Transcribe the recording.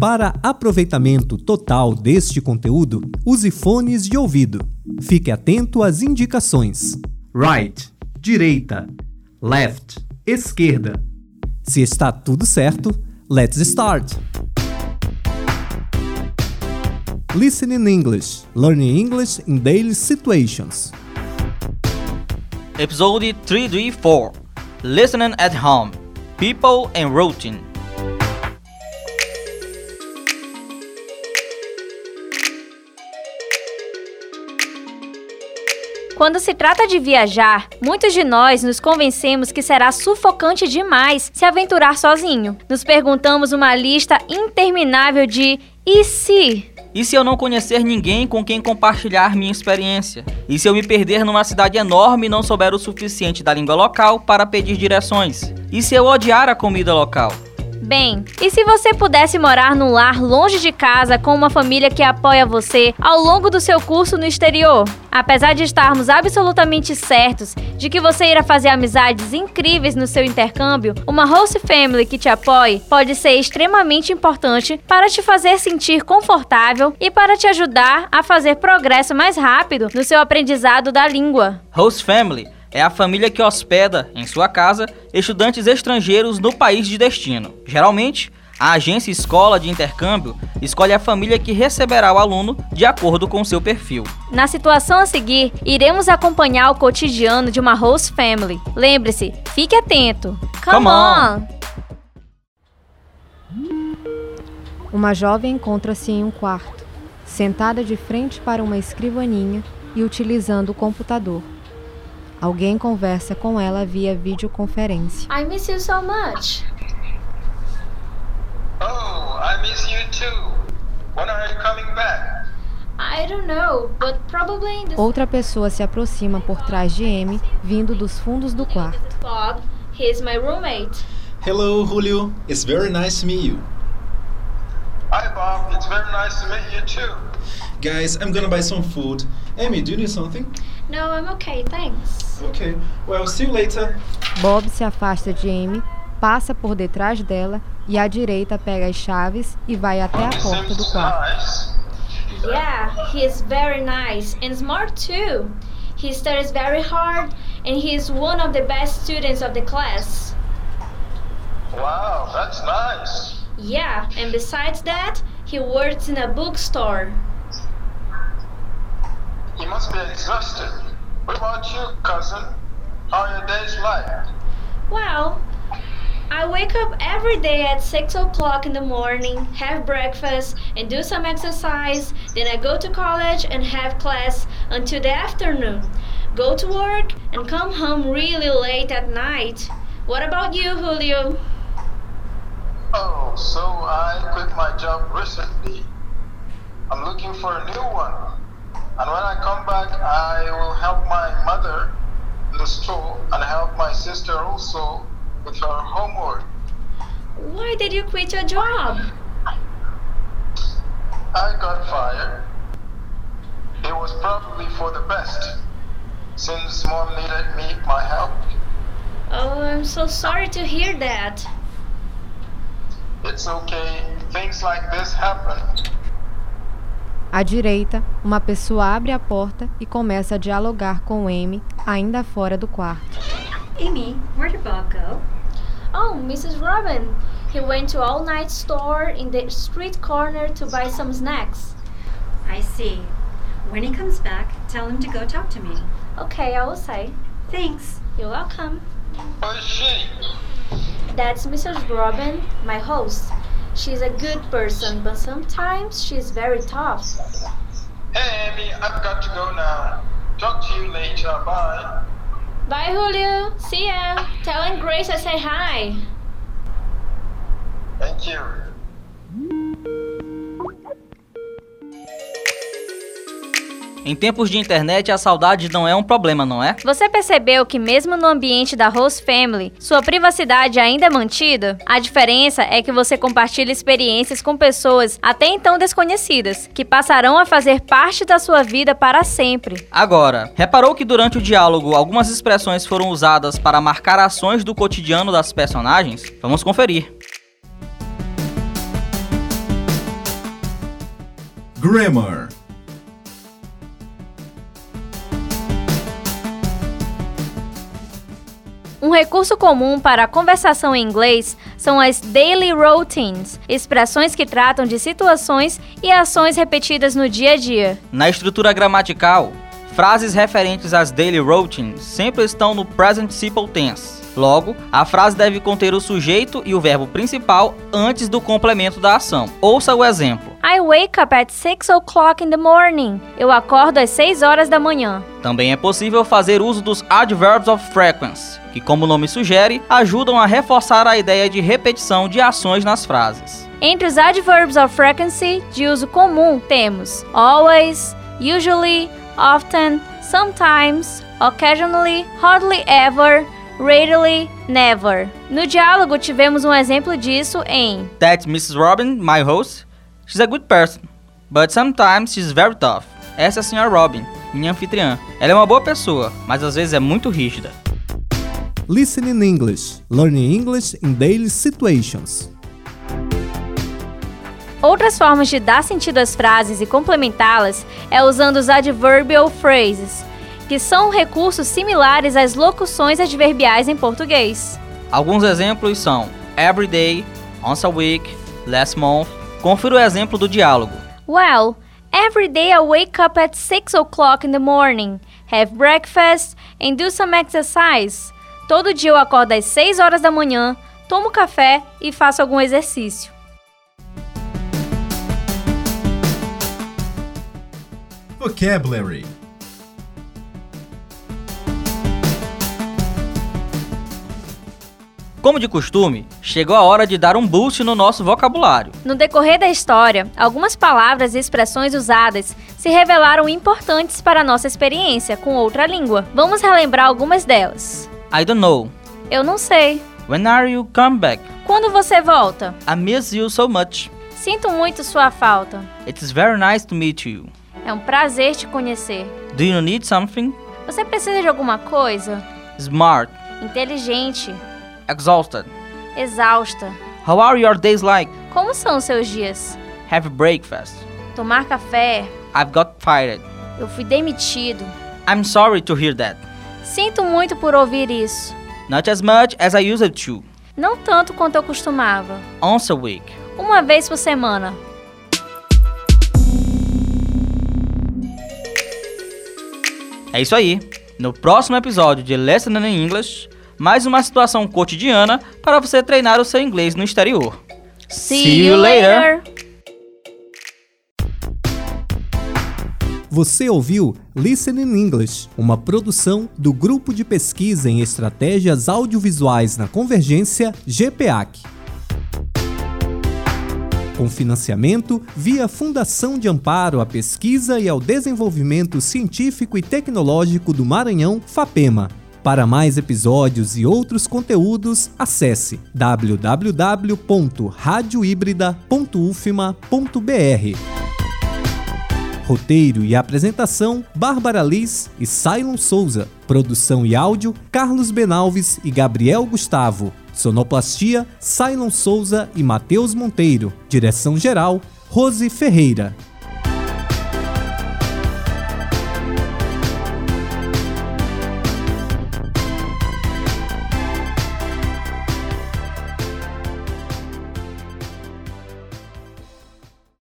Para aproveitamento total deste conteúdo, use fones de ouvido. Fique atento às indicações. Right, direita. Left, esquerda. Se está tudo certo, let's start! Listening English. Learning English in daily situations. Episode 334 Listening at Home People and Routine. Quando se trata de viajar, muitos de nós nos convencemos que será sufocante demais se aventurar sozinho. Nos perguntamos uma lista interminável de e se? E se eu não conhecer ninguém com quem compartilhar minha experiência? E se eu me perder numa cidade enorme e não souber o suficiente da língua local para pedir direções? E se eu odiar a comida local? Bem, e se você pudesse morar num lar longe de casa com uma família que apoia você ao longo do seu curso no exterior? Apesar de estarmos absolutamente certos de que você irá fazer amizades incríveis no seu intercâmbio, uma host family que te apoie pode ser extremamente importante para te fazer sentir confortável e para te ajudar a fazer progresso mais rápido no seu aprendizado da língua. Host family é a família que hospeda, em sua casa, estudantes estrangeiros no país de destino. Geralmente, a agência escola de intercâmbio escolhe a família que receberá o aluno de acordo com seu perfil. Na situação a seguir, iremos acompanhar o cotidiano de uma host family. Lembre-se, fique atento. Come, Come on. Uma jovem encontra-se em um quarto, sentada de frente para uma escrivaninha e utilizando o computador. Alguém conversa com ela via videoconferência. I miss you so much. Oh, I miss you too. When are you coming back? I don't know, but probably in the Outra pessoa se aproxima por trás de Amy, vindo dos fundos do quarto. Bob. He's my roommate. Hello, Julio. It's very nice to meet you. Hi, Bob. It's very nice to meet you too. Guys, I'm gonna buy some food. Amy, do you need something? No, I'm okay, thanks. Okay, well, see you later. Bob se afasta de Amy, passa por detrás dela e à direita pega as chaves e vai até a He porta do quarto. Yeah, he's very nice and smart too. He studies very hard and he's one of the best students of the class. Wow, that's nice. Yeah, and besides that, he works in a bookstore. You must be exhausted. What about you, cousin? How are your days like? Well, I wake up every day at 6 o'clock in the morning, have breakfast, and do some exercise. Then I go to college and have class until the afternoon. Go to work and come home really late at night. What about you, Julio? Oh, so I quit my job recently. I'm looking for a new one. And when I come back, I will help my mother in the store and help my sister also with her homework. Why did you quit your job? I got fired. It was probably for the best, since mom needed me my help. Oh, I'm so sorry to hear that. It's okay. Things like this happen. À direita, uma pessoa abre a porta e começa a dialogar com Amy, ainda fora do quarto. Amy, where did Bob go? Oh, Mrs. Robin. He went to all night store in the street corner to buy some snacks. I see. When he comes back, tell him to go talk to me. Okay, I will say. Thanks. You're welcome. Who is she? That's Mrs. Robin, my host. She's a good person, but sometimes she's very tough. Hey, Amy, I've got to go now. Talk to you later. Bye. Bye, Julio. See ya. Tell Aunt Grace I say hi. Thank you. Em tempos de internet, a saudade não é um problema, não é? Você percebeu que mesmo no ambiente da host family, sua privacidade ainda é mantida? A diferença é que você compartilha experiências com pessoas até então desconhecidas, que passarão a fazer parte da sua vida para sempre. Agora, reparou que durante o diálogo algumas expressões foram usadas para marcar ações do cotidiano das personagens? Vamos conferir. Grammar. Um recurso comum para a conversação em inglês são as daily routines, expressões que tratam de situações e ações repetidas no dia a dia. Na estrutura gramatical, frases referentes às daily routines sempre estão no present simple tense. Logo, a frase deve conter o sujeito e o verbo principal antes do complemento da ação. Ouça o exemplo. I wake up at 6 o'clock in the morning. Eu acordo às 6 horas da manhã. Também é possível fazer uso dos adverbs of frequency, que, como o nome sugere, ajudam a reforçar a ideia de repetição de ações nas frases. Entre os adverbs of frequency de uso comum temos always, usually, often, sometimes, occasionally, hardly ever, rarely, never. No diálogo tivemos um exemplo disso em That's Mrs. Robin, my host. She's a good person, but sometimes she's very tough. Essa é a senhora Robin, minha anfitriã. Ela é uma boa pessoa, mas às vezes é muito rígida. Listening English. Learning English in daily situations. Outras formas de dar sentido às frases e complementá-las é usando os adverbial phrases, que são recursos similares às locuções adverbiais em português. Alguns exemplos são every day, once a week, last month. Confira o exemplo do diálogo. Well, every day I wake up at 6 o'clock in the morning, have breakfast and do some exercise. Todo dia eu acordo às 6 horas da manhã, tomo café e faço algum exercício. Vocabulary. Como de costume, chegou a hora de dar um boost no nosso vocabulário. No decorrer da história, algumas palavras e expressões usadas se revelaram importantes para a nossa experiência com outra língua. Vamos relembrar algumas delas. I don't know. Eu não sei. When are you come back? Quando você volta? I miss you so much. Sinto muito sua falta. It's very nice to meet you. É um prazer te conhecer. Do you need something? Você precisa de alguma coisa? Smart. Inteligente, Exhausted. exausta. How are your days like? Como são os seus dias? Have breakfast. Tomar café? I've got fired. Eu fui demitido. I'm sorry to hear that. Sinto muito por ouvir isso. Not as much as I used to. Não tanto quanto eu costumava. Once a week. Uma vez por semana. É isso aí. No próximo episódio de Listening in English, mais uma situação cotidiana para você treinar o seu inglês no exterior. See, you later. Você ouviu Listening English, uma produção do Grupo de Pesquisa em Estratégias Audiovisuais na Convergência, GPAC. Com financiamento via Fundação de Amparo à Pesquisa e ao Desenvolvimento Científico e Tecnológico do Maranhão, FAPEMA. Para mais episódios e outros conteúdos, acesse www.radiohibrida.ufma.br. Roteiro e apresentação: Bárbara Liz e Cylon Souza. Produção e áudio: Carlos Benalves e Gabriel Gustavo. Sonoplastia: Cylon Souza e Matheus Monteiro. Direção geral: Rose Ferreira.